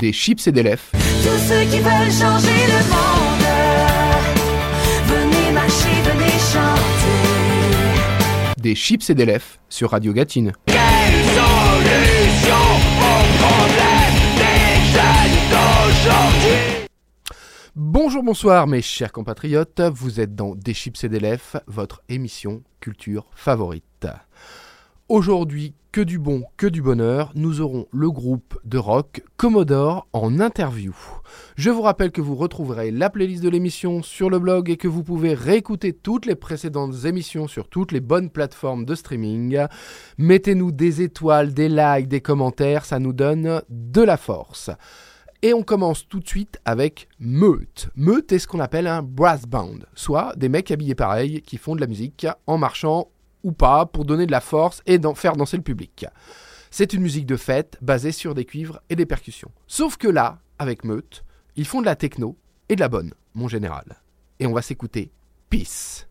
Des chips et des lèvres. Tous ceux qui veulent changer le monde, venez marcher, venez chanter. Des chips et des lèvres sur Radio Gatine. Bonjour, bonsoir mes chers compatriotes, vous êtes dans Des chips et des lèvres, votre émission culture favorite. Aujourd'hui, que du bon, que du bonheur, nous aurons le groupe de rock Commodore en interview. Je vous rappelle que vous retrouverez la playlist de l'émission sur le blog et que vous pouvez réécouter toutes les précédentes émissions sur toutes les bonnes plateformes de streaming. Mettez-nous des étoiles, des likes, des commentaires, ça nous donne de la force. Et on commence tout de suite avec Meute. Meute est ce qu'on appelle un brass band, soit des mecs habillés pareil qui font de la musique en marchant ou pas pour donner de la force et faire danser le public. C'est une musique de fête basée sur des cuivres et des percussions. Sauf que là, avec Meute, ils font de la techno et de la bonne, mon général. Et on va s'écouter Peace.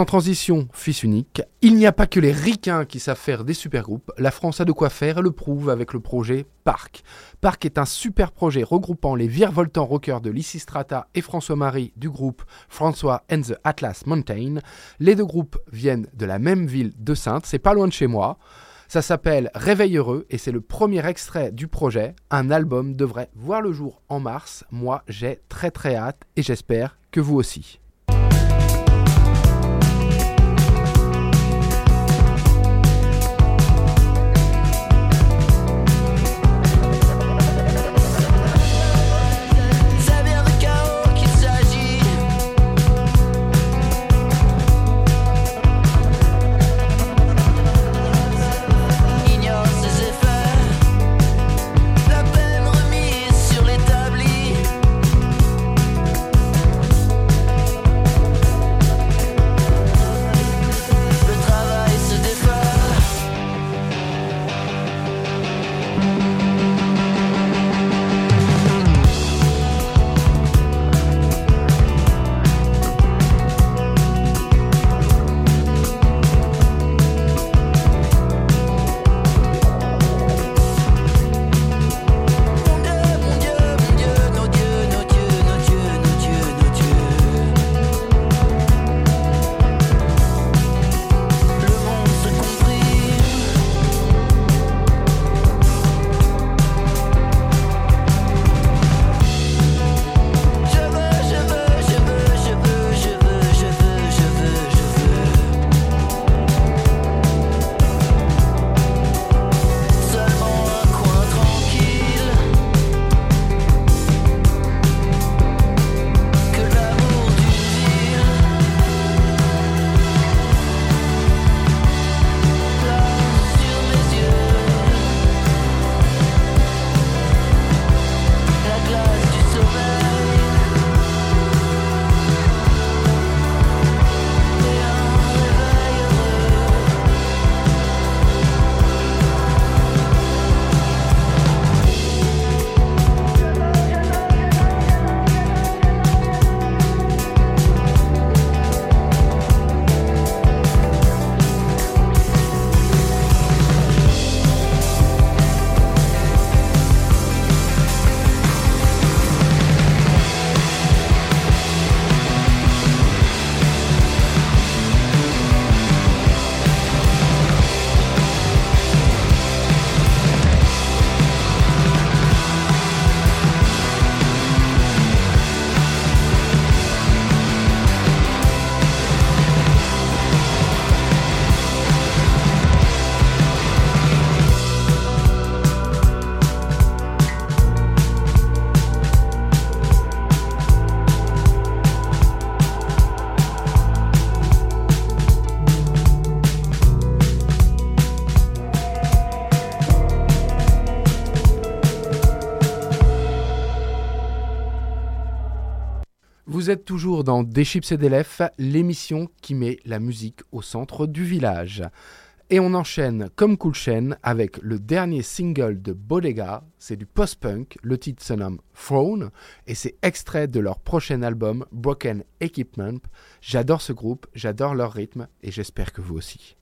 Sans transition, fils unique, il n'y a pas que les ricains qui savent faire des super groupes. La France a de quoi faire et le prouve avec le projet Parc. Parc est un super projet regroupant les virevoltants rockers de Lysistrata et François-Marie du groupe François and the Atlas Mountain. Les deux groupes viennent de la même ville de Sainte, c'est pas loin de chez moi. Ça s'appelle Réveil heureux et c'est le premier extrait du projet. Un album devrait voir le jour en mars. Moi, j'ai très très hâte et j'espère que vous aussi. Dans Des Chips et des l'émission qui met la musique au centre du village. Et on enchaîne comme cool chaîne avec le dernier single de Bodega, c'est du post-punk, le titre se nomme Throne et c'est extrait de leur prochain album Broken Equipment. J'adore ce groupe, j'adore leur rythme et j'espère que vous aussi.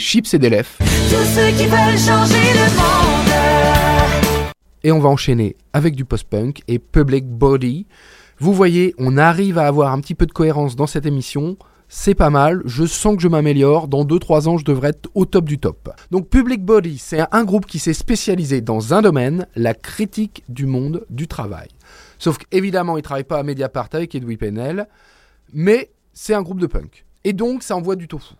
Chips et des Lèvres. Tous ceux qui veulent changer le monde. Et on va enchaîner avec du post-punk et Public Body. Vous voyez, on arrive à avoir un petit peu de cohérence dans cette émission. C'est pas mal, je sens que je m'améliore. Dans 2-3 ans, je devrais être au top du top. Donc, Public Body, c'est un groupe qui s'est spécialisé dans un domaine, la critique du monde du travail. Sauf qu'évidemment, il travaille pas à Mediapart avec Edoui Pennell, mais c'est un groupe de punk. Et donc, ça envoie du tofu.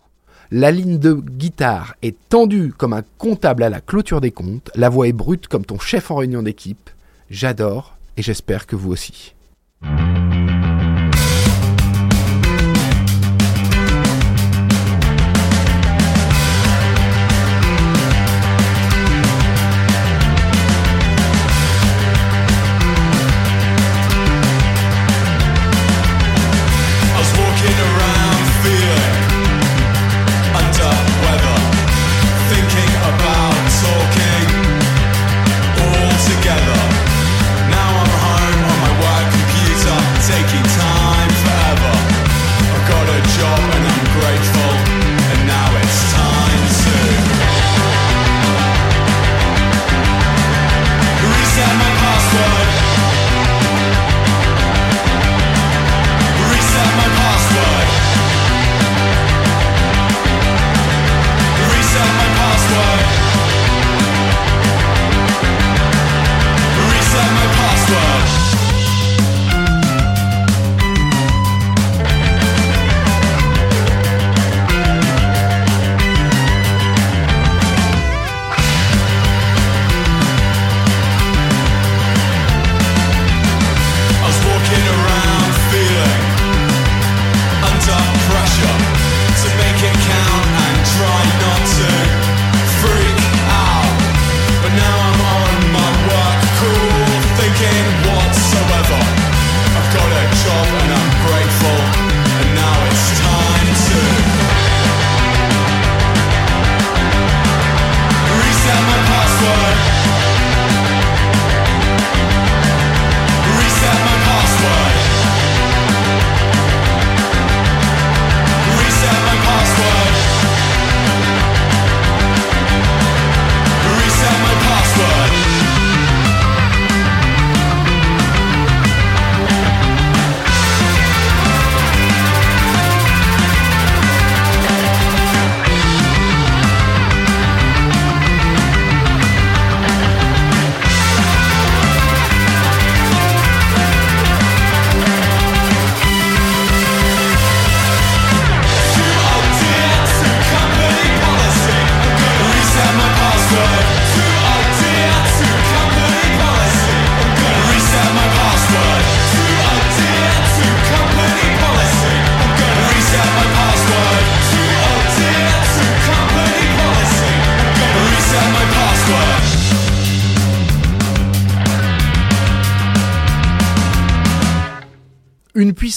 La ligne de guitare est tendue comme un comptable à la clôture des comptes. La voix est brute comme ton chef en réunion d'équipe. J'adore et j'espère que vous aussi.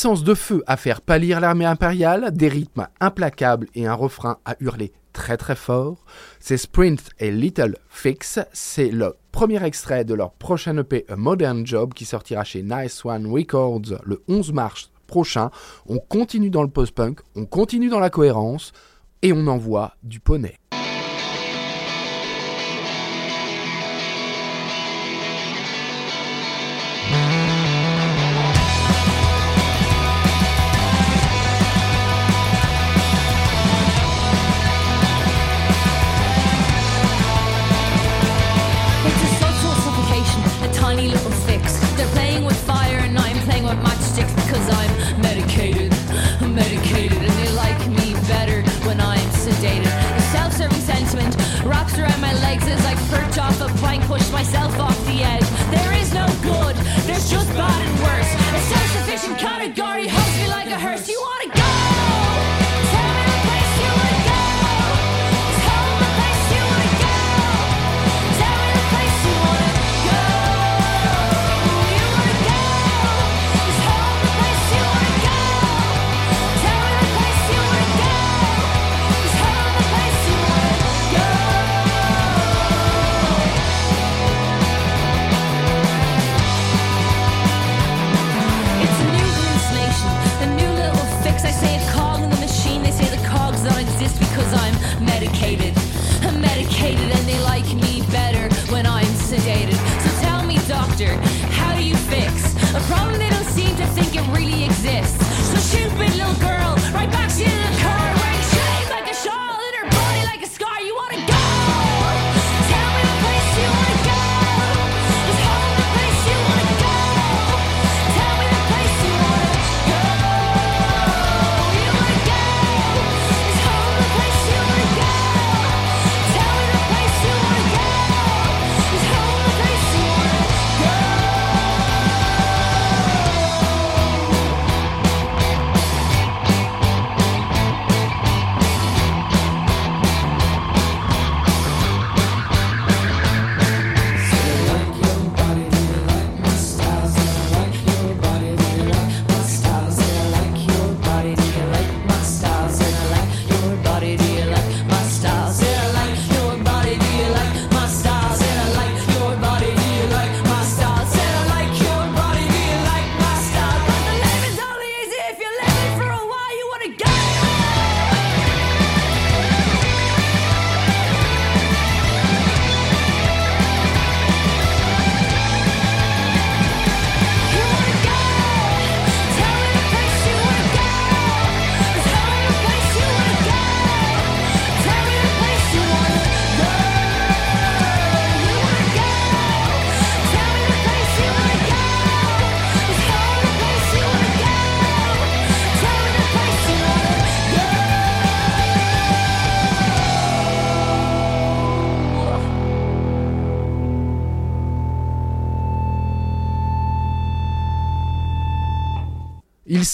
Puissance de feu à faire pâlir l'armée impériale, des rythmes implacables et un refrain à hurler très très fort. C'est Sprint et Little Fix. C'est le premier extrait de leur prochain EP A Modern Job qui sortira chez Nice One Records le 11 mars prochain. On continue dans le post-punk, on continue dans la cohérence et on envoie du poney.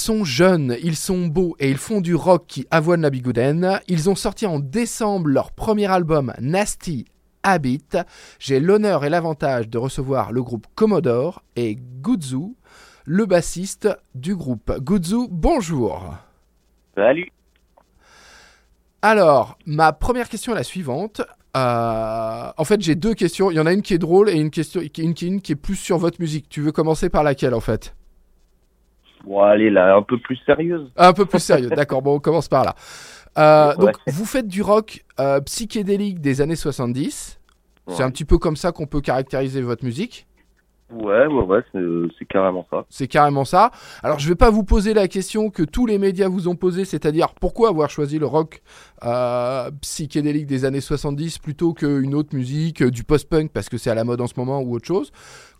Sont jeunes, ils sont beaux et ils font du rock qui avoine la bigouden. Ils ont sorti en décembre leur premier album Nasty Habit. J'ai l'honneur et l'avantage de recevoir le groupe Commodore et Guzzu, le bassiste du groupe. Guzzu, bonjour. Salut. Alors, ma première question est la suivante. Euh, en fait, j'ai deux questions. Il y en a une qui est drôle et une, question, une, une qui est plus sur votre musique. Tu veux commencer par laquelle en fait? Bon, allez, là, un peu plus sérieuse. Un peu plus sérieux. D'accord, bon, on commence par là. Euh, Ouais. Donc, vous faites du rock euh, psychédélique des années 70. C'est un petit peu comme ça qu'on peut caractériser votre musique. Ouais, ouais, ouais, c'est, carrément ça. C'est carrément ça. Alors, je vais pas vous poser la question que tous les médias vous ont posée, c'est-à-dire pourquoi avoir choisi le rock euh, psychédélique des années 70 plutôt qu'une autre musique, du post-punk parce que c'est à la mode en ce moment ou autre chose.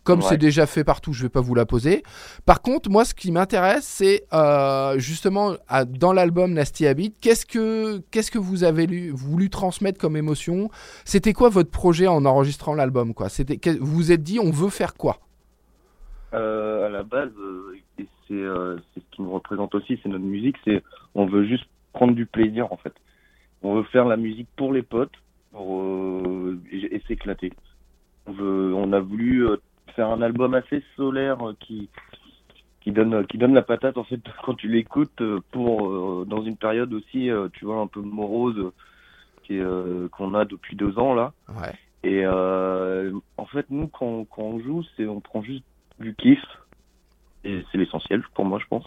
Comme Ouais. c'est déjà fait partout, je vais pas vous la poser. Par contre, moi, ce qui m'intéresse, c'est euh, justement à- dans l'album Nasty Habit, qu'est-ce que qu'est-ce que vous avez lu- voulu transmettre comme émotion? C'était quoi votre projet en enregistrant l'album quoi? C'était vous vous êtes dit on veut faire quoi? Euh, à la base, euh, c'est, c'est ce qui nous représente aussi, c'est notre musique, c'est on veut juste prendre du plaisir en fait. On veut faire la musique pour les potes pour, et, et s'éclater. On, veut, on a voulu euh, faire un album assez solaire euh, qui qui donne qui donne la patate en fait quand tu l'écoutes euh, pour euh, dans une période aussi euh, tu vois un peu morose euh, euh, qu'on a depuis deux ans là Ouais. et euh, en fait, nous, quand, quand on joue, c'est on prend juste du kiff. Et c'est l'essentiel pour moi, je pense.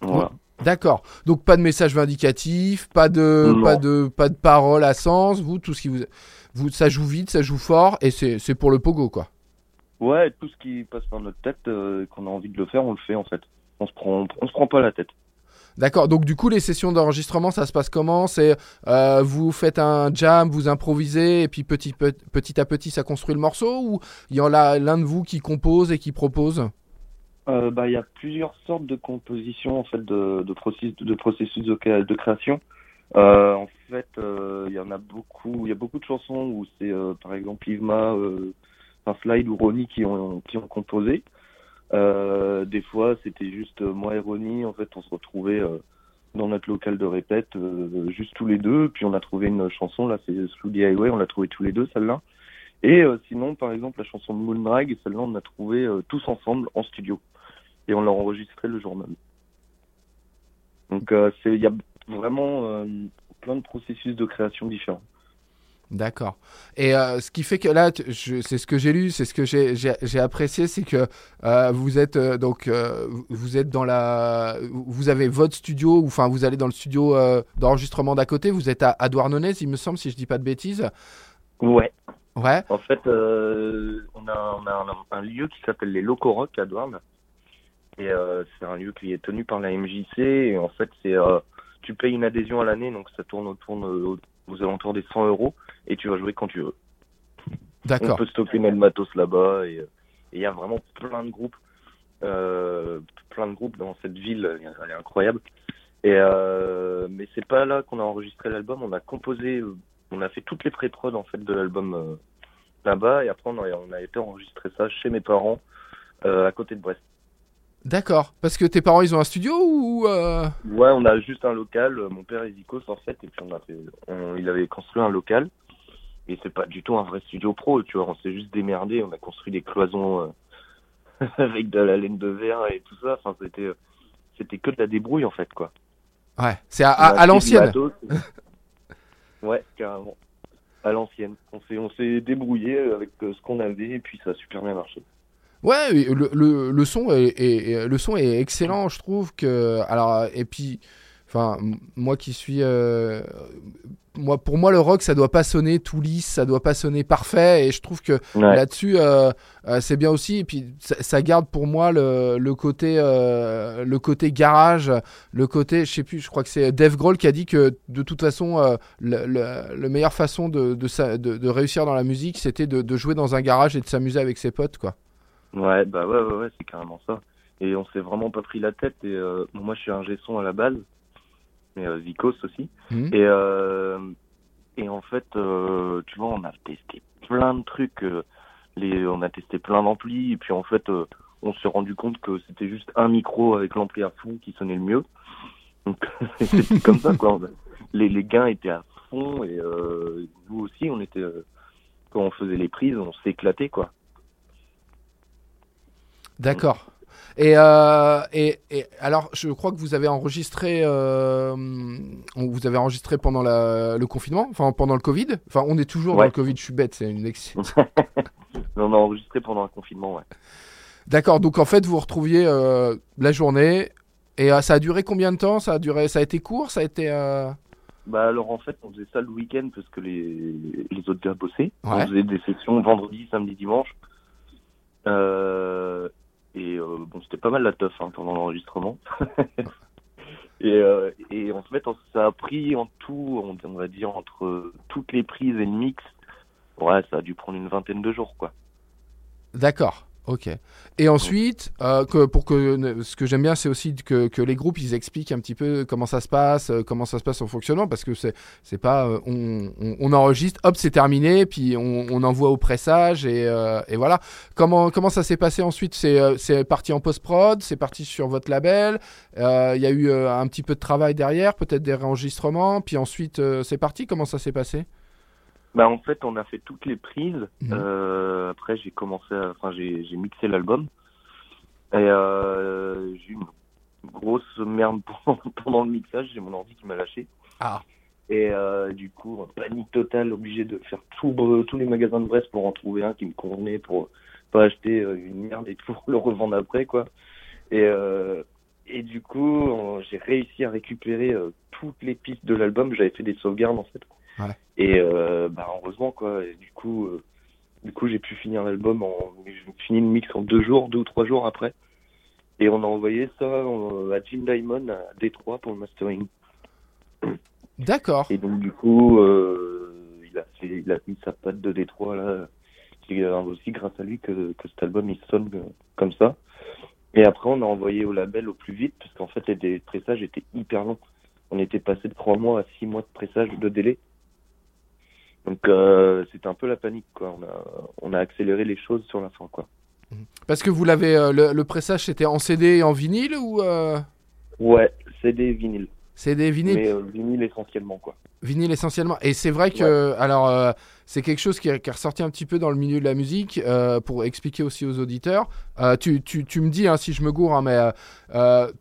Voilà. D'accord. Donc pas de message vindicatif, pas de Non. pas de pas de parole à sens. Vous tout ce qui vous vous ça joue vite, ça joue fort et c'est c'est pour le pogo quoi. Ouais, tout ce qui passe par notre tête, euh, qu'on a envie de le faire, on le fait en fait. On se prend, on, se prend pas la tête. D'accord. Donc du coup les sessions d'enregistrement ça se passe comment? C'est euh, vous faites un jam, vous improvisez et puis petit pe- petit à petit ça construit le morceau ou il y en a l'un de vous qui compose et qui propose? Euh, bah, il y a plusieurs sortes de compositions en fait de, de processus de processus de, créa- de création. Euh, en fait, il y en a beaucoup. Il y a beaucoup de chansons où c'est par exemple Yvma, enfin Slide ou Ronnie qui ont qui ont composé. Euh, des fois, c'était juste moi et Ronnie. En fait, on se retrouvait euh, dans notre local de répète, euh, juste tous les deux. Puis on a trouvé une chanson là, c'est Through the Highway. On l'a trouvé tous les deux celle-là. Et sinon, par exemple, la chanson Moonrag, celle-là, on l'a trouvé euh, tous ensemble en studio et on l'a enregistré le jour même. Donc il y a vraiment plein de processus de création différents. D'accord. Et euh, ce qui fait que là, c'est ce que j'ai lu, c'est ce que j'ai- apprécié, c'est que euh, vous êtes euh, donc vous êtes dans la, vous avez votre studio, ou enfin vous allez dans le studio d'enregistrement d'à côté. Vous êtes à, à Douarnenez, il me semble, si je dis pas de bêtises. Ouais. Ouais. En fait, on a, on a un, un lieu qui s'appelle les Locaux Rock à Douarn. Et c'est un lieu qui est tenu par la MJC. Et en fait, c'est tu payes une adhésion à l'année, donc ça tourne autour de- aux alentours des 100 euros. Et tu vas jouer quand tu veux. On D'accord. peut stocker notre matos là-bas et euh, il y a vraiment plein de groupes, euh, plein de groupes dans cette ville, elle est incroyable. Et euh, mais c'est pas là qu'on a enregistré l'album, on a composé, euh, on a fait toutes les pré-prod en fait de l'album euh, là-bas et après on a, on a été enregistrer ça chez mes parents euh, à côté de Brest. D'accord. Parce que tes parents, ils ont un studio ou euh, Ouais, on a juste un local. euh, Mon père est Zikos en fait, et puis on a fait, on- il avait construit un local. Et c'est pas du tout un vrai studio pro, tu vois. On s'est juste démerdé. On a construit des cloisons euh, avec de la laine de verre et tout ça. Enfin, c'était, euh, c'était que de la débrouille en fait, quoi. Ouais. C'est à, l'ancienne. ouais, carrément. À l'ancienne. On s'est, on s'est débrouillé avec euh, ce qu'on avait et puis ça a super bien marché. Ouais, le, le, le son est, est- est- le son est excellent, je trouve que alors et puis enfin moi qui suis euh, moi pour moi le rock ça doit pas sonner tout lisse, ça doit pas sonner parfait et je trouve que Ouais. là-dessus euh, euh, c'est bien aussi et puis ça, ça garde pour moi le, le côté le côté garage, le côté je sais plus, je crois que c'est Dave Grohl qui a dit que de toute façon le, le, le meilleure façon de, de, sa- de, de réussir dans la musique c'était de, de jouer dans un garage et de s'amuser avec ses potes quoi. Ouais, bah ouais, ouais, ouais, c'est carrément ça. Et on s'est vraiment pas pris la tête. Et moi, je suis un son à la base, mais euh, Zikos aussi. Mhm. Et euh, et en fait, euh, tu vois, on a testé plein de trucs. euh, les, on a testé plein d'amplis. Et puis en fait, euh, on s'est rendu compte que c'était juste un micro avec l'ampli à fond qui sonnait le mieux. Donc c'était comme ça quoi. Les, les gains étaient à fond et euh, nous aussi on était euh, quand on faisait les prises, on s'éclatait quoi. D'accord. Et, euh, et, et alors, je crois que vous avez enregistré, euh, vous avez enregistré pendant la, le confinement, enfin pendant le Covid. Enfin, on est toujours dans le Covid. Je suis bête, c'est une ex- Mais on a enregistré pendant un confinement, ouais. D'accord. Donc en fait, vous vous retrouviez euh, la journée. Et euh, ça a duré combien de temps? Ça a duré, ça a été court, ça a été. euh, Bah alors en fait on faisait ça le week-end parce que les, les autres gars bossaient. Ouais. On faisait des sessions vendredi, samedi, dimanche. Euh, et euh, bon c'était pas mal la teuf hein, pendant l'enregistrement. et, euh, et en fait ça a pris en tout, on, on va dire entre toutes les prises et le mix, ouais ça a dû prendre une vingtaine de jours quoi. D'accord. Ok. Et ensuite, euh, pour que ce que j'aime bien, c'est aussi que, les groupes ils expliquent un petit peu comment ça se passe, euh, comment ça se passe en fonctionnement, parce que c'est pas euh, on, enregistre, hop c'est terminé, puis on, envoie au pressage et, voilà. Comment comment ça s'est passé ensuite? C'est parti en post prod, c'est parti sur votre label. Il y a eu un petit peu de travail derrière, peut-être des réenregistrements, puis ensuite c'est parti. Comment ça s'est passé? Bah en fait on a fait toutes les prises. Mhm. Euh, après j'ai commencé, à- enfin j'ai j'ai mixé l'album et euh, j'ai eu une grosse merde pendant, pendant le mixage. J'ai mon ordi qui m'a lâché Ah. et euh, du coup panique totale, obligé de faire tout, Bre- tous les magasins de Brest pour en trouver un qui me convenait pour pas acheter euh, une merde et pour le revendre après quoi. Et euh, et du coup euh, j'ai réussi à récupérer euh, toutes les pistes de l'album. J'avais fait des sauvegardes en fait. Ouais. Et euh, bah heureusement quoi. Et du coup, euh, du coup j'ai pu finir l'album en, j'ai fini le mix en deux jours, deux ou trois jours après. Et on a envoyé ça euh, à Jim Diamond à Détroit pour le mastering. D'accord. Et donc du coup, euh, il a fait, il a mis sa patte de Détroit là. C'est aussi grâce à lui que, que cet album il sonne comme ça. Et après on a envoyé au label au plus vite parce qu'en fait les délais de pressage étaient hyper longs. On était passé de trois mois à six mois de pressage de délai. Donc euh, c'était un peu la panique quoi. On a on a accéléré les choses sur la fin quoi. Parce que vous l'avez, euh, le, le pressage c'était en CD et en vinyle ou euh, Ouais, c'est des vinyles, mais euh, vinyle essentiellement quoi. Vinyle essentiellement. Et c'est vrai que, alors, euh, c'est quelque chose qui est ressorti un petit peu dans le milieu de la musique, euh, pour expliquer aussi aux auditeurs. Euh, tu, tu, tu me dis hein, si je me gourre, hein, mais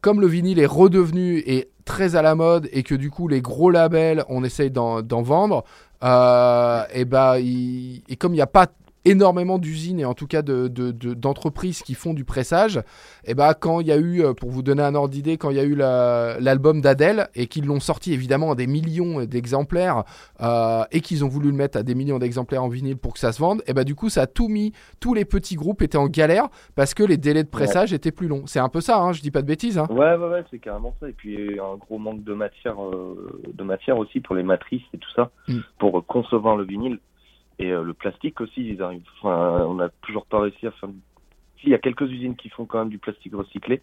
comme le vinyle est redevenu et très à la mode et que du coup les gros labels, on essaye d'en vendre, et, bah, il- et comme il n'y a pas énormément d'usines et en tout cas de- de- de- d'entreprises qui font du pressage, et bah quand il y a eu, euh, pour vous donner un ordre d'idée, quand il y a eu la- l'album d'Adèle et qu'ils l'ont sorti évidemment à des millions d'exemplaires euh, et qu'ils ont voulu le mettre à des millions d'exemplaires en vinyle pour que ça se vende, et bah du coup ça a tout mis, tous les petits groupes étaient en galère parce que les délais de pressage étaient plus longs. C'est un peu ça, hein, je dis pas de bêtises. Hein. Ouais, ouais, ouais, c'est carrément ça. Et puis, un gros manque de matière, euh, de matière aussi pour les matrices et tout ça, Mm. pour concevoir le vinyle. Et euh, le plastique aussi, ils arrivent. Enfin, on n'a toujours pas réussi à faire. Si, il y a quelques usines qui font quand même du plastique recyclé,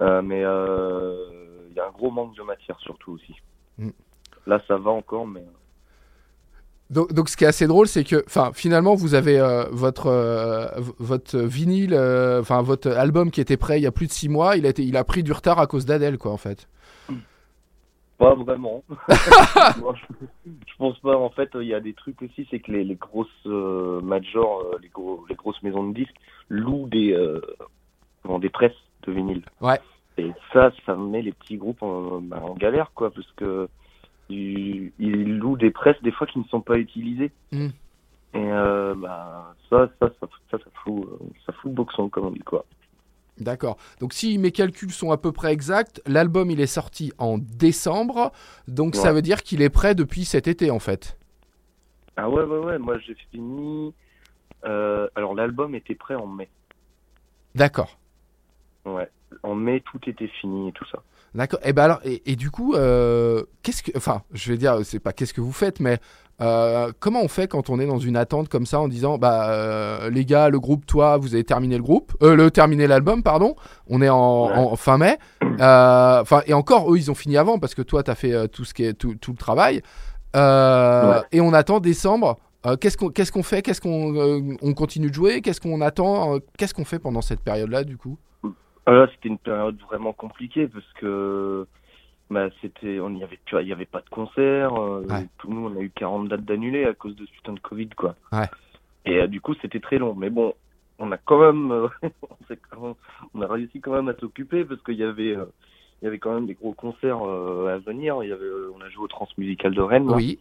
euh, mais euh, il y a un gros manque de matière surtout aussi. Mm. Là, ça va encore, mais Donc, donc ce qui est assez drôle, c'est que, enfin, finalement, vous avez euh, votre euh, votre vinyle, euh, enfin votre album qui était prêt il y a plus de six mois, il a été, il a pris du retard à cause d'Adèle, quoi, en fait. Pas vraiment. Moi, je, pense pas. En fait, il y a des trucs aussi, c'est que les, les grosses euh, majors, euh, les, gros, les grosses maisons de disques louent des, euh, comment, des presses de vinyle. Ouais. Et ça, ça met les petits groupes en, bah, en galère, quoi, parce que ils, ils louent des presses des fois qui ne sont pas utilisées. Mm. Et euh, bah, ça, ça, ça, ça, ça fout, ça fout le boxon, comme on dit, quoi. D'accord. Donc si mes calculs sont à peu près exacts, l'album il est sorti en décembre, donc ça veut dire qu'il est prêt depuis cet été, en fait. Ah ouais, ouais, ouais. Moi, j'ai fini. Euh, alors, l'album était prêt en mai. D'accord. Ouais. En mai, tout était fini et tout ça. D'accord. Et ben alors, et, et du coup, euh, qu'est-ce que, enfin, je vais dire, c'est pas qu'est-ce que vous faites, mais euh, comment on fait quand on est dans une attente comme ça en disant, bah, euh, les gars, le groupe, toi, vous avez terminé le groupe, euh, le terminé l'album, pardon. On est en, Ouais. en fin mai. Enfin, et encore, eux, ils ont fini avant parce que toi, t'as fait tout ce qui est tout, tout le travail. Ouais. Et on attend décembre. Qu'est-ce qu'on qu'est-ce qu'on fait Qu'est-ce qu'on on continue de jouer Qu'est-ce qu'on attend Qu'est-ce qu'on fait pendant cette période-là, du coup? Là, c'était une période vraiment compliquée parce que bah, c'était, on y avait, plus- il y avait pas de concert. euh, Ouais. Nous, on a eu 40 dates d'annulées à cause de ce putain de Covid, quoi. Ouais. Et euh, du coup, c'était très long. Mais bon, on a quand même, euh, on, a réussi quand même à s'occuper parce qu'il y avait, euh, il y avait quand même des gros concerts euh, à venir. Il y avait, euh, on a joué au Transmusical de Rennes. Oui.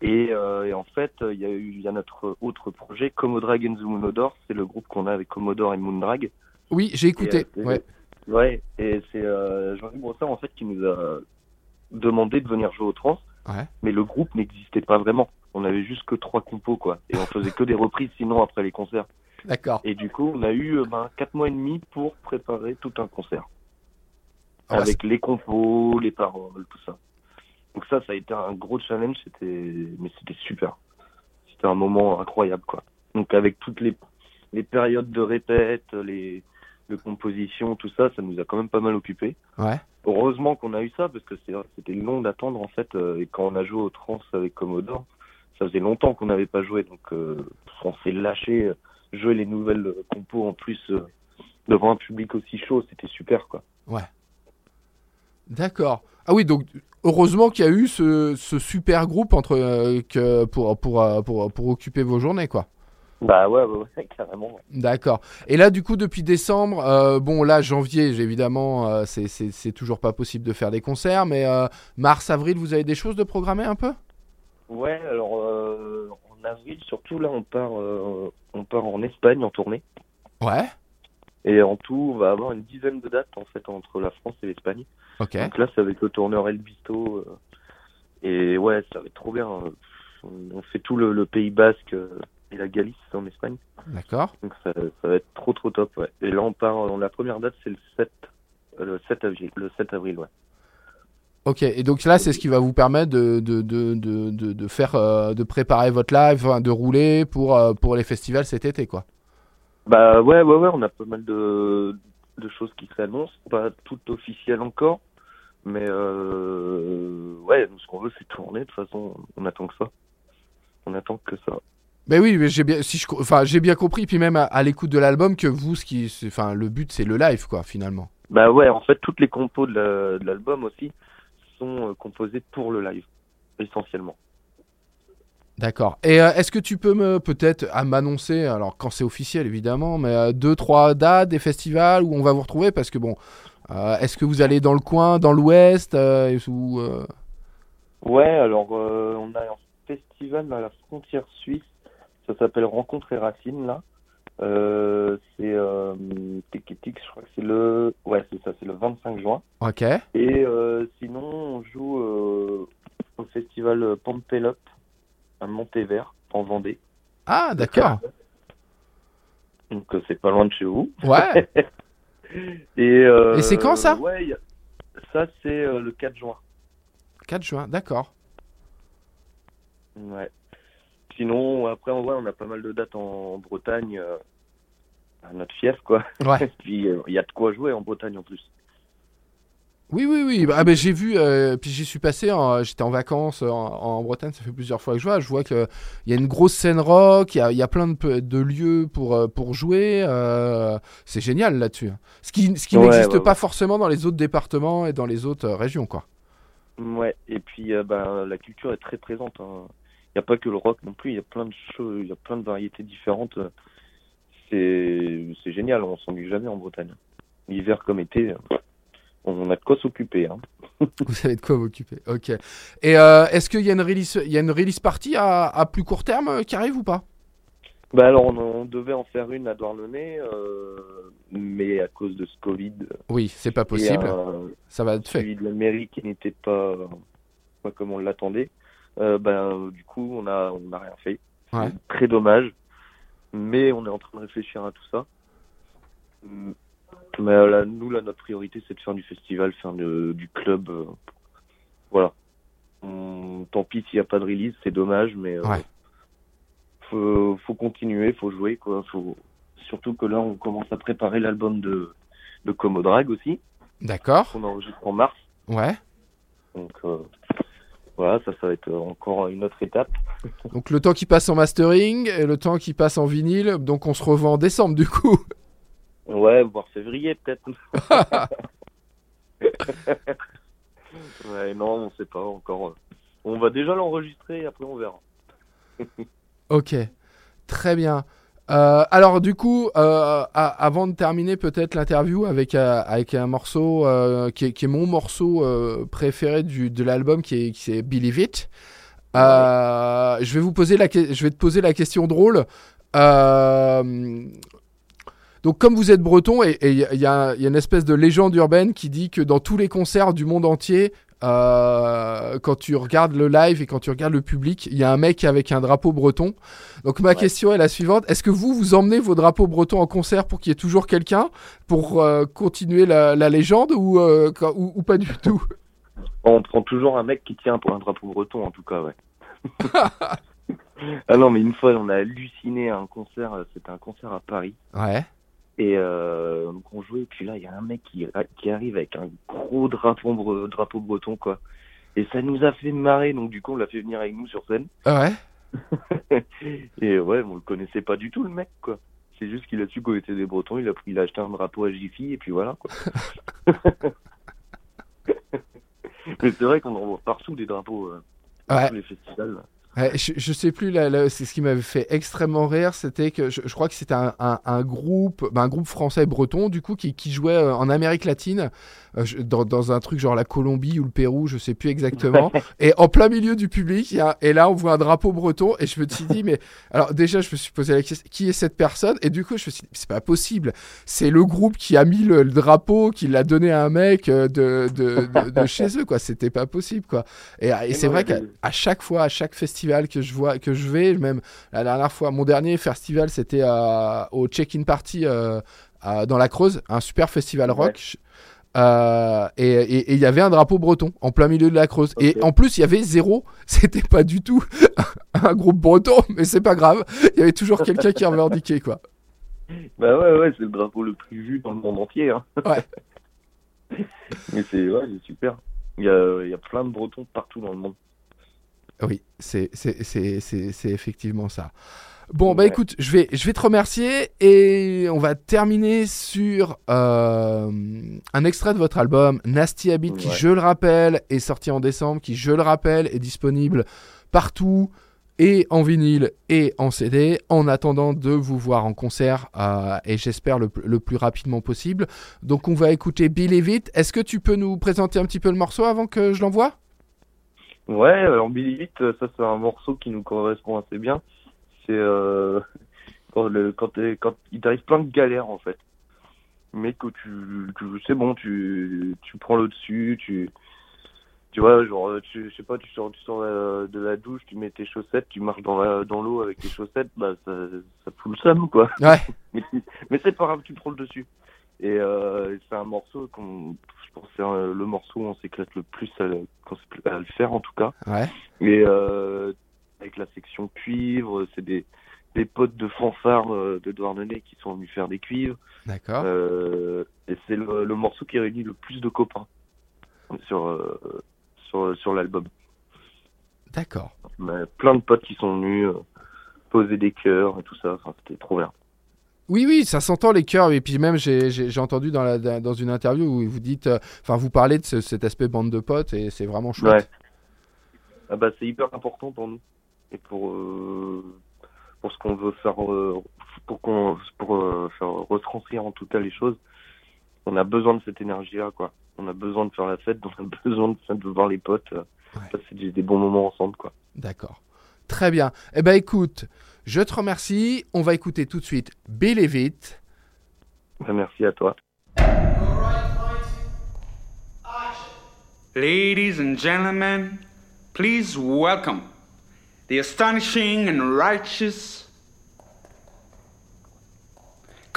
Et, euh, et en fait, il y a eu, il y a notre autre projet, Commodore and the Moonodore. C'est le groupe qu'on a avec Commodore et Moondrag. Oui, j'ai écouté. Et, euh, ouais. Ouais, et c'est euh, Jean-Luc Brossard en fait qui nous a demandé de venir jouer au trans, Ouais. mais le groupe n'existait pas vraiment. On avait juste que trois compos quoi, et on faisait que des reprises sinon après les concerts. D'accord. Et du coup, on a eu euh, ben, quatre mois et demi pour préparer tout un concert Ah bah, avec les compos, les paroles, tout ça. Donc ça, ça a été un gros challenge, c'était mais c'était super. C'était un moment incroyable quoi. Donc avec toutes les les périodes de répète, les de composition, tout ça, ça nous a quand même pas mal occupé. Ouais. Heureusement qu'on a eu ça parce que c'était long d'attendre en fait. euh, et quand on a joué au trans avec Commodore, ça faisait longtemps qu'on n'avait pas joué, donc euh, on s'est lâché, euh, jouer les nouvelles euh, compos en plus euh, devant un public aussi chaud, c'était super quoi. D'accord. Ah oui, donc heureusement qu'il y a eu ce, ce super groupe entre que pour, pour, pour, pour occuper vos journées, quoi. Bah ouais, ouais, ouais carrément. D'accord. Et là, du coup, depuis décembre, euh, bon, là, janvier, évidemment, euh, c'est- toujours pas possible de faire des concerts, mais euh, mars, avril, vous avez des choses de programmer un peu? Ouais, alors en avril surtout là, on part, on part en Espagne en tournée. Ouais. Et en tout, on va avoir une dizaine de dates en fait entre la France et l'Espagne. Ok. Donc là, c'est avec le tourneur Elbisto. euh, et ouais, ça va être trop bien. euh, On on fait tout le, le Pays Basque et la Galice en Espagne. D'accord. Donc ça, ça va être trop trop top. Ouais. Et là, on part. La première date, c'est le 7, euh, le 7 avril. Le 7 avril, ouais. Ok. Et donc là, c'est ce qui va vous permettre de, de, de, de, de, faire, euh, de préparer votre live, de rouler pour, euh, pour les festivals cet été, quoi. Bah ouais, ouais, ouais. On a pas mal de, de choses qui s'annoncent. Pas tout officiel encore. Mais euh, ouais, nous, ce qu'on veut, c'est tourner. De toute façon, on attend que ça. On attend que ça. Ben oui, mais j'ai bien, si je, enfin, j'ai bien compris, puis même à, à l'écoute de l'album, que vous, ce qui, enfin, le but, c'est le live, quoi, finalement. Bah ouais, en fait, toutes les compos de la- de l'album aussi sont euh, composées pour le live, essentiellement. D'accord. Et euh, est-ce que tu peux me peut-être à m'annoncer, alors quand c'est officiel évidemment, mais euh, deux trois dates des festivals où on va vous retrouver? Parce que bon, euh, est-ce que vous allez dans le coin, dans l'Ouest euh, ou euh, Ouais, alors euh, on a un festival à la frontière suisse, ça s'appelle Rencontre et Racines là. Euh, c'est euh, tic, tic, je crois que c'est le ouais c'est ça c'est le 25 juin Ok. et euh, sinon on joue euh, au festival Pampelope à Montévert en Vendée Ah d'accord. donc c'est pas loin de chez vous Ouais. et Et c'est quand, ça? ouais ça c'est le 4 juin 4 juin. D'accord. Ouais. Sinon, après, vrai, on a pas mal de dates en, en Bretagne, euh, à notre fief, quoi. Ouais. Puis, euh, il y a de quoi jouer en Bretagne, en plus. Oui oui oui. Ah ben j'ai vu, euh, puis j'y suis passé. J'étais en vacances en, en Bretagne. Ça fait plusieurs fois que je vois. Je vois que il y a une grosse scène rock. Il y a, il y a plein de, lieux pour pour jouer. euh, c'est génial là-dessus. hein. Ce qui ce qui Ouais, n'existe ouais, pas ouais. forcément dans les autres départements et dans les autres régions quoi. Ouais. Et puis, euh, ben, la culture est très présente. hein. N'y a pas que le rock non plus. Il y a plein de choses, il y a plein de variétés différentes. C'est, génial. On s'ennuie jamais en Bretagne. L'hiver comme été, on a de quoi s'occuper. Hein. Vous savez de quoi vous occuper. Ok. Et euh, est-ce qu'il y a une release, il y a une release party à, à plus court terme euh, qui arrive ou pas? Bah alors, on, on devait en faire une à Douarnenez, euh, mais à cause de ce Covid, Oui, c'est pas possible. un- Ça va être fait. celui de la mairie qui n'était pas, pas comme on l'attendait, ben, du coup, on a, on n'a rien fait. Ouais. Très dommage. Mais on est en train de réfléchir à tout ça. Mais euh, là, nous, là, notre priorité, c'est de faire du festival, faire de- du club. euh, voilà. On- tant pis s'il n'y a pas de release, c'est dommage, mais euh, Ouais. faut, faut continuer, faut jouer, quoi. Faut... Surtout que là, on commence à préparer l'album de, de Comodrag aussi, D'accord. qu'on enregistre en mars. Ouais. Donc, euh, Voilà, ça, ça va être encore une autre étape. Donc le temps qui passe en mastering et le temps qui passe en vinyle, donc on se revend en décembre du coup. Ouais, voire février peut-être. ouais, non, on sait pas encore. On va déjà l'enregistrer et après on verra. Ok, très bien. Euh, alors du coup, euh, avant de terminer peut-être l'interview avec, euh, avec un morceau euh, qui, est, qui est mon morceau euh, préféré du, de l'album, qui est, qui est Believe It. Euh, je vais vous poser la, je vais te poser la question drôle. Euh, donc comme vous êtes breton et il y, a- il y a il y a une espèce de légende urbaine qui dit que dans tous les concerts du monde entier, euh, quand tu regardes le live et quand tu regardes le public, il y a un mec avec un drapeau breton. Donc ma Ouais. question est la suivante est-ce que vous vous emmenez vos drapeaux bretons en concert pour qu'il y ait toujours quelqu'un pour euh, continuer la, la légende ou, euh, quand- ou ou pas du tout? On prend toujours un mec qui tient pour un drapeau breton, en tout cas, ouais. ah non, mais une fois, on a halluciné à un concert, c'était un concert à Paris. Ouais. Et euh, donc on jouait, et puis là, il y a un mec qui, qui arrive avec un gros drapeau, bre- drapeau breton, quoi. Et ça nous a fait marrer, donc du coup, on l'a fait venir avec nous sur scène. Ouais? Et ouais, on le connaissait pas du tout, le mec, quoi. C'est juste qu'il a su qu'on était des Bretons, il a pris, il a acheté un drapeau à Jiffy, et puis voilà, quoi. Mais c'est vrai qu'on en voit partout des drapeaux, euh, Ouais. tous les festivals. Je, je sais plus, là, c'est ce qui m'avait fait extrêmement rire, c'était que je, crois que c'était un, groupe, ben, un groupe français breton du coup qui, jouait euh, en Amérique latine, dans, dans un truc genre la Colombie ou le Pérou, je sais plus exactement. et en plein milieu du public, il y a, et là on voit un drapeau breton et je me suis dit mais alors déjà je me suis posé la question qui est cette personne? Et du coup je me suis dit c'est pas possible, c'est le groupe qui a mis le, le drapeau, qui l'a donné à un mec euh, de, de, de, de chez eux quoi, c'était pas possible quoi. Et, et c'est vrai qu'à à chaque fois, à chaque festival que je vois, que je vais, même la dernière fois, mon dernier festival, c'était euh, au Check-in Party euh, dans la Creuse, un super festival Ouais. Euh, et il y avait un drapeau breton en plein milieu de la Creuse. Et en plus, il y avait zéro. C'était pas du tout un groupe breton, mais c'est pas grave. Il y avait toujours quelqu'un qui revendiquait, quoi. Bah ouais, ouais, c'est le drapeau le plus vu dans le monde entier. Hein. Ouais. Mais c'est ouais, super. Il y a, y a plein de Bretons partout dans le monde. Oui, c'est effectivement ça. Bon, bah Ouais. écoute, je vais, je vais te remercier et on va terminer sur euh, un extrait de votre album Nasty Habit qui, je le rappelle, est sorti en décembre, qui, je le rappelle, est disponible partout et en vinyle et en CD en attendant de vous voir en concert euh, et j'espère le, le plus rapidement possible. Donc on va écouter Believe It. Est-ce que tu peux nous présenter un petit peu le morceau avant que je l'envoie? Ouais, alors Billy It, ça c'est un morceau qui nous correspond assez bien. C'est euh, quand, le, quand, t'es- quand il t'arrive plein de galères en fait. Mais que tu, tu c'est bon, tu, tu prends le dessus, tu, tu vois, genre, tu, je sais pas, tu sors, tu sors euh, de la douche, tu mets tes chaussettes, tu marches dans la, dans l'eau avec tes chaussettes, bah ça, ça fout le seum quoi. Ouais. Mais, mais c'est pas grave, tu prends le dessus. Et euh, c'est un morceau qu'on, je pense, que c'est le morceau où on s'éclate le plus à, à le faire en tout cas. Ouais. Et euh, avec la section cuivre, c'est des, des potes de fanfare euh, de Douarnenez qui sont venus faire des cuivres. D'accord. Euh, et c'est le, le morceau qui réunit le plus de copains sur, euh, sur, sur l'album. D'accord. Mais plein de potes qui sont venus euh, poser des cœurs et tout ça. Enfin, c'était trop bien. Oui, oui, ça s'entend les cœurs. Et puis même, j'ai entendu dans, la, dans une interview où vous dites, enfin, vous parlez de ce- cet aspect bande de potes et c'est vraiment Ouais. chouette. Ah bah, c'est hyper important pour nous et pour euh, pour ce qu'on veut faire euh, pour qu'on pour euh, faire retranscrire en tout cas les choses. On a besoin de cette énergie-là, quoi. On a besoin de faire la fête, on a besoin de, de voir les potes, Ouais. passer des, des bons moments ensemble, quoi. D'accord. Très bien. Eh ben, écoute, je te remercie. On va écouter tout de suite Believe It. Bah, merci à toi. Ladies and gentlemen, please welcome the astonishing and righteous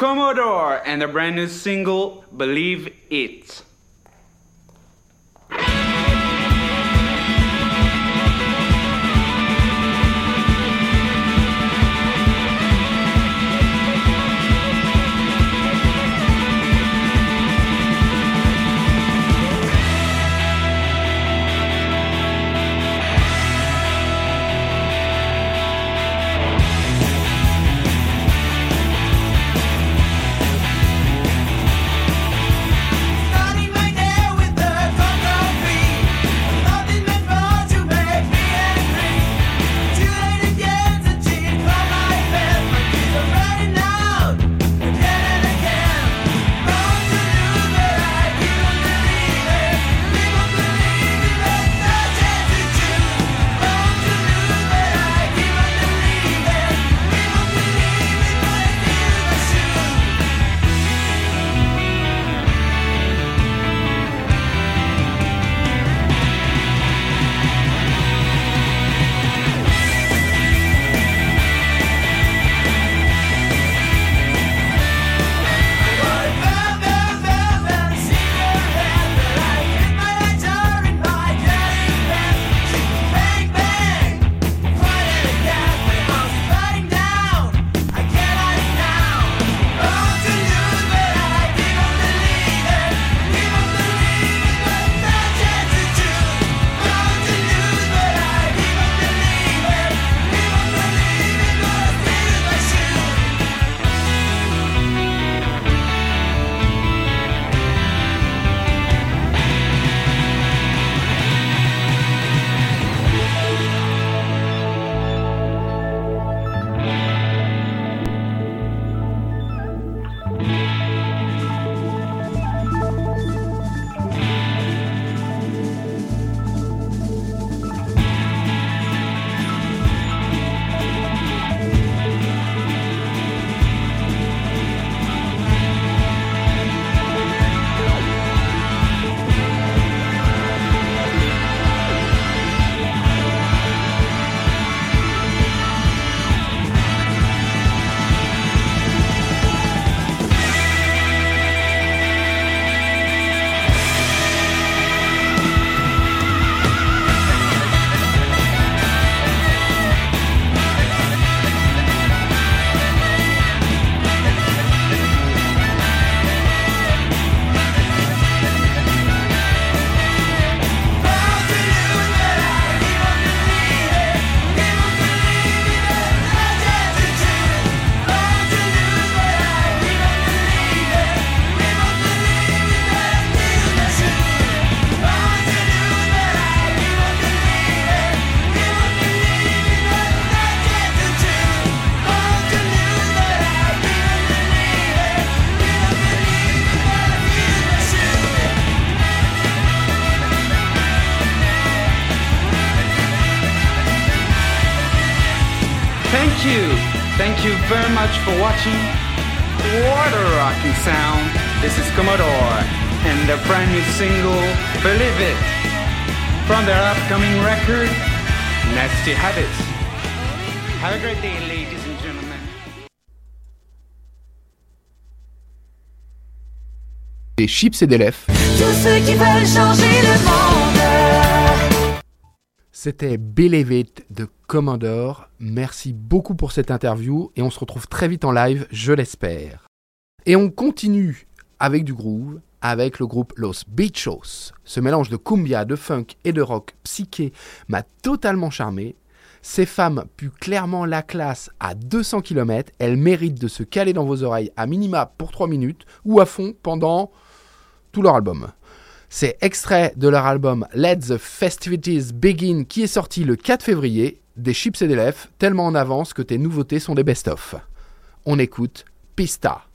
Commodore and the brand new single, Believe It. For watching. What a rocking sound. This is Commodore and their brand new single, Believe It. From their upcoming record, Nasty Habits. Have a great day, ladies and gentlemen. Des chips et des lèvres. Tous ceux qui veulent changer le monde. C'était Believe de Commodore. Merci beaucoup pour cette interview et on se retrouve très vite en live, je l'espère. Et on continue avec du groove, avec le groupe Los Bichos. Ce mélange de cumbia, de funk et de rock psyché m'a totalement charmé. Ces femmes puent clairement la classe à 200 km. Elles méritent de se caler dans vos oreilles à minima pour 3 minutes ou à fond pendant tout leur album. C'est extrait de leur album Let the Festivities Begin qui est sorti le 4 février, des chips et des lèvres, tellement en avance que tes nouveautés sont des best-of. On écoute Pista.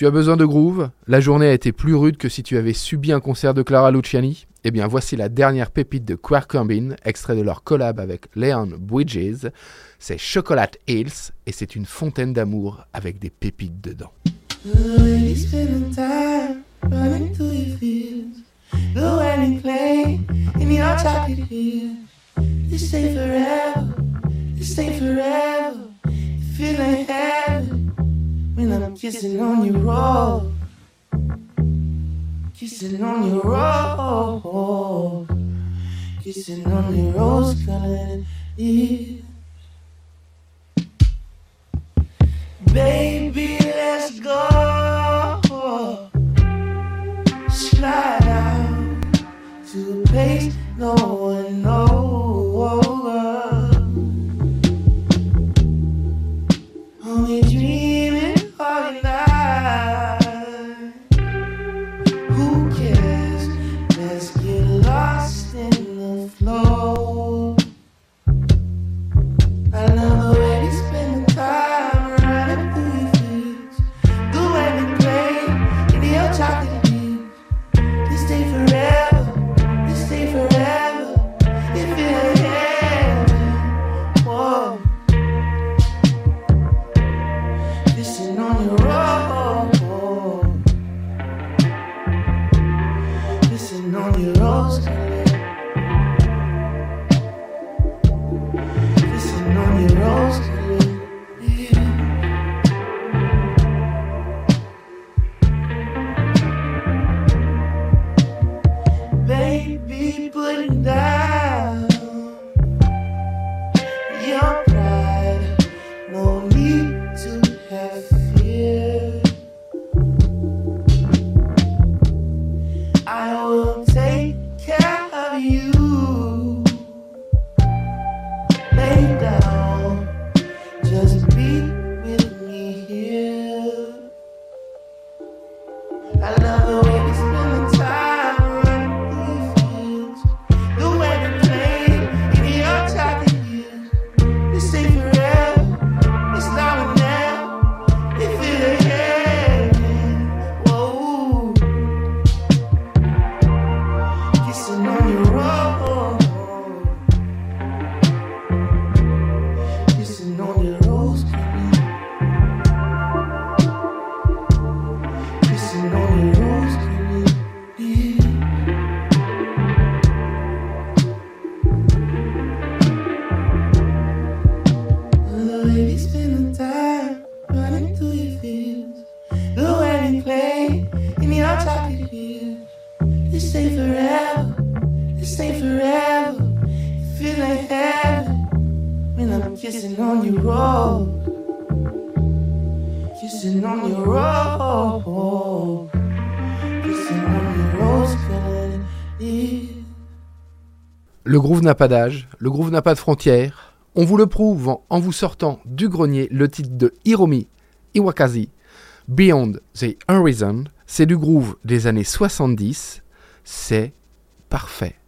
Tu as besoin de groove? La journée a été plus rude que si tu avais subi un concert de Clara Luciani? Eh bien voici la dernière pépite de Quercumbin, extrait de leur collab avec Leon Bridges. C'est Chocolate Hills et c'est une fontaine d'amour avec des pépites dedans. when I'm kissing on your roll. Kissing on your roll. Kissing on your rose colored ears. Baby, let's go. Slide out to a place no one knows. Le groove n'a pas d'âge, le groove n'a pas de frontières. On vous le prouve en vous sortant du grenier le titre de Hiromi Iwakazi, Beyond the Horizon. C'est du groove des années 70. C'est parfait.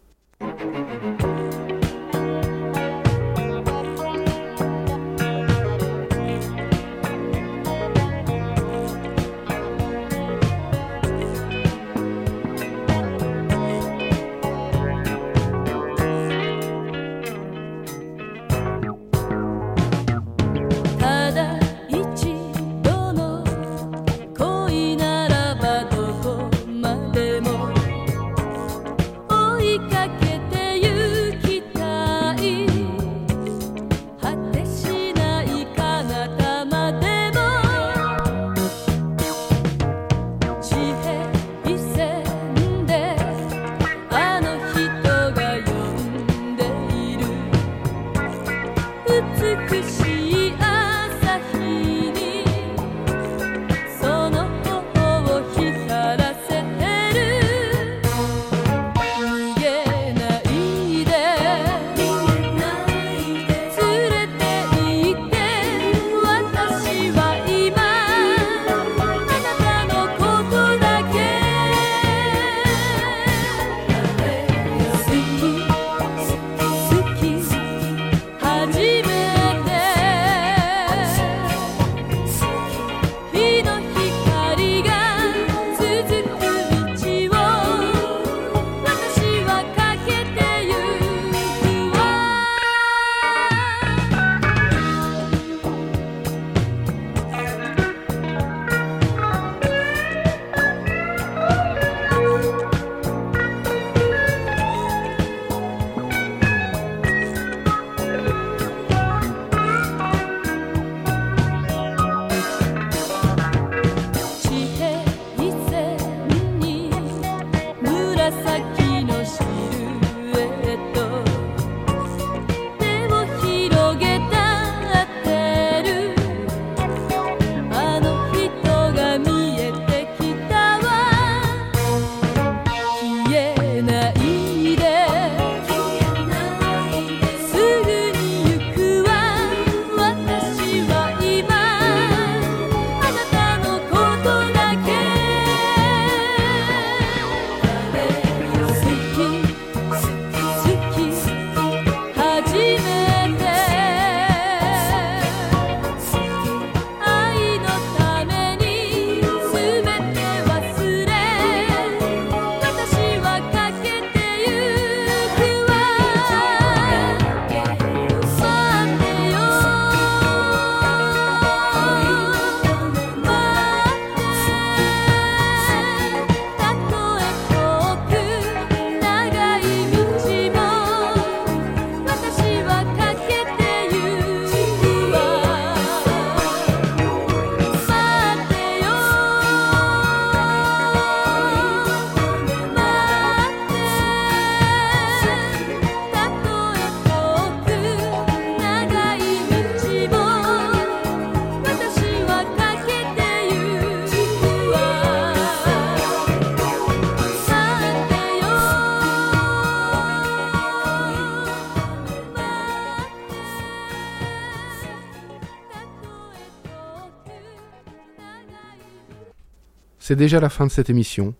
C'est déjà la fin de cette émission.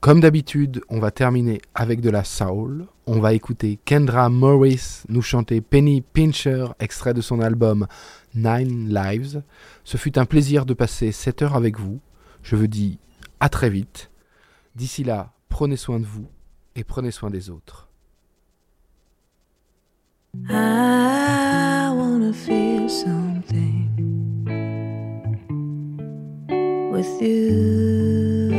Comme d'habitude, on va terminer avec de la soul. On va écouter Kendra Morris nous chanter Penny Pincher, extrait de son album Nine Lives. Ce fut un plaisir de passer cette heure avec vous. Je vous dis à très vite. D'ici là, prenez soin de vous et prenez soin des autres. With you.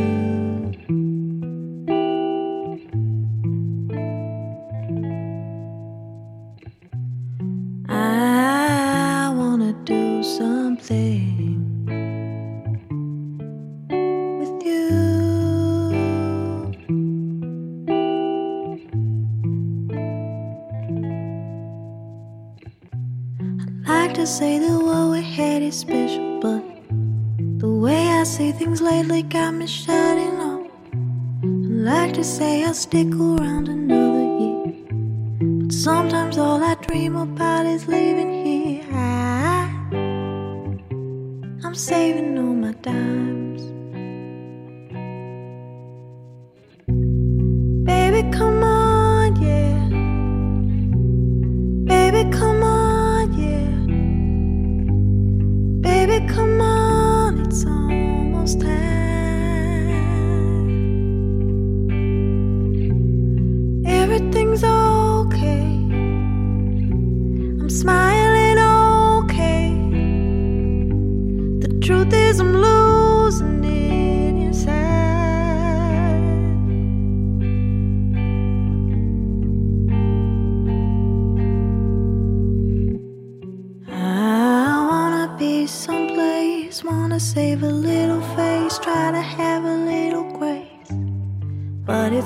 I wanna do something with you. I like to say what we had is special, the way I say things lately got me shutting up. I like to say I'll stick around another year, but sometimes all I dream about is leaving here. I, I'm saving all my dimes.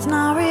It's not really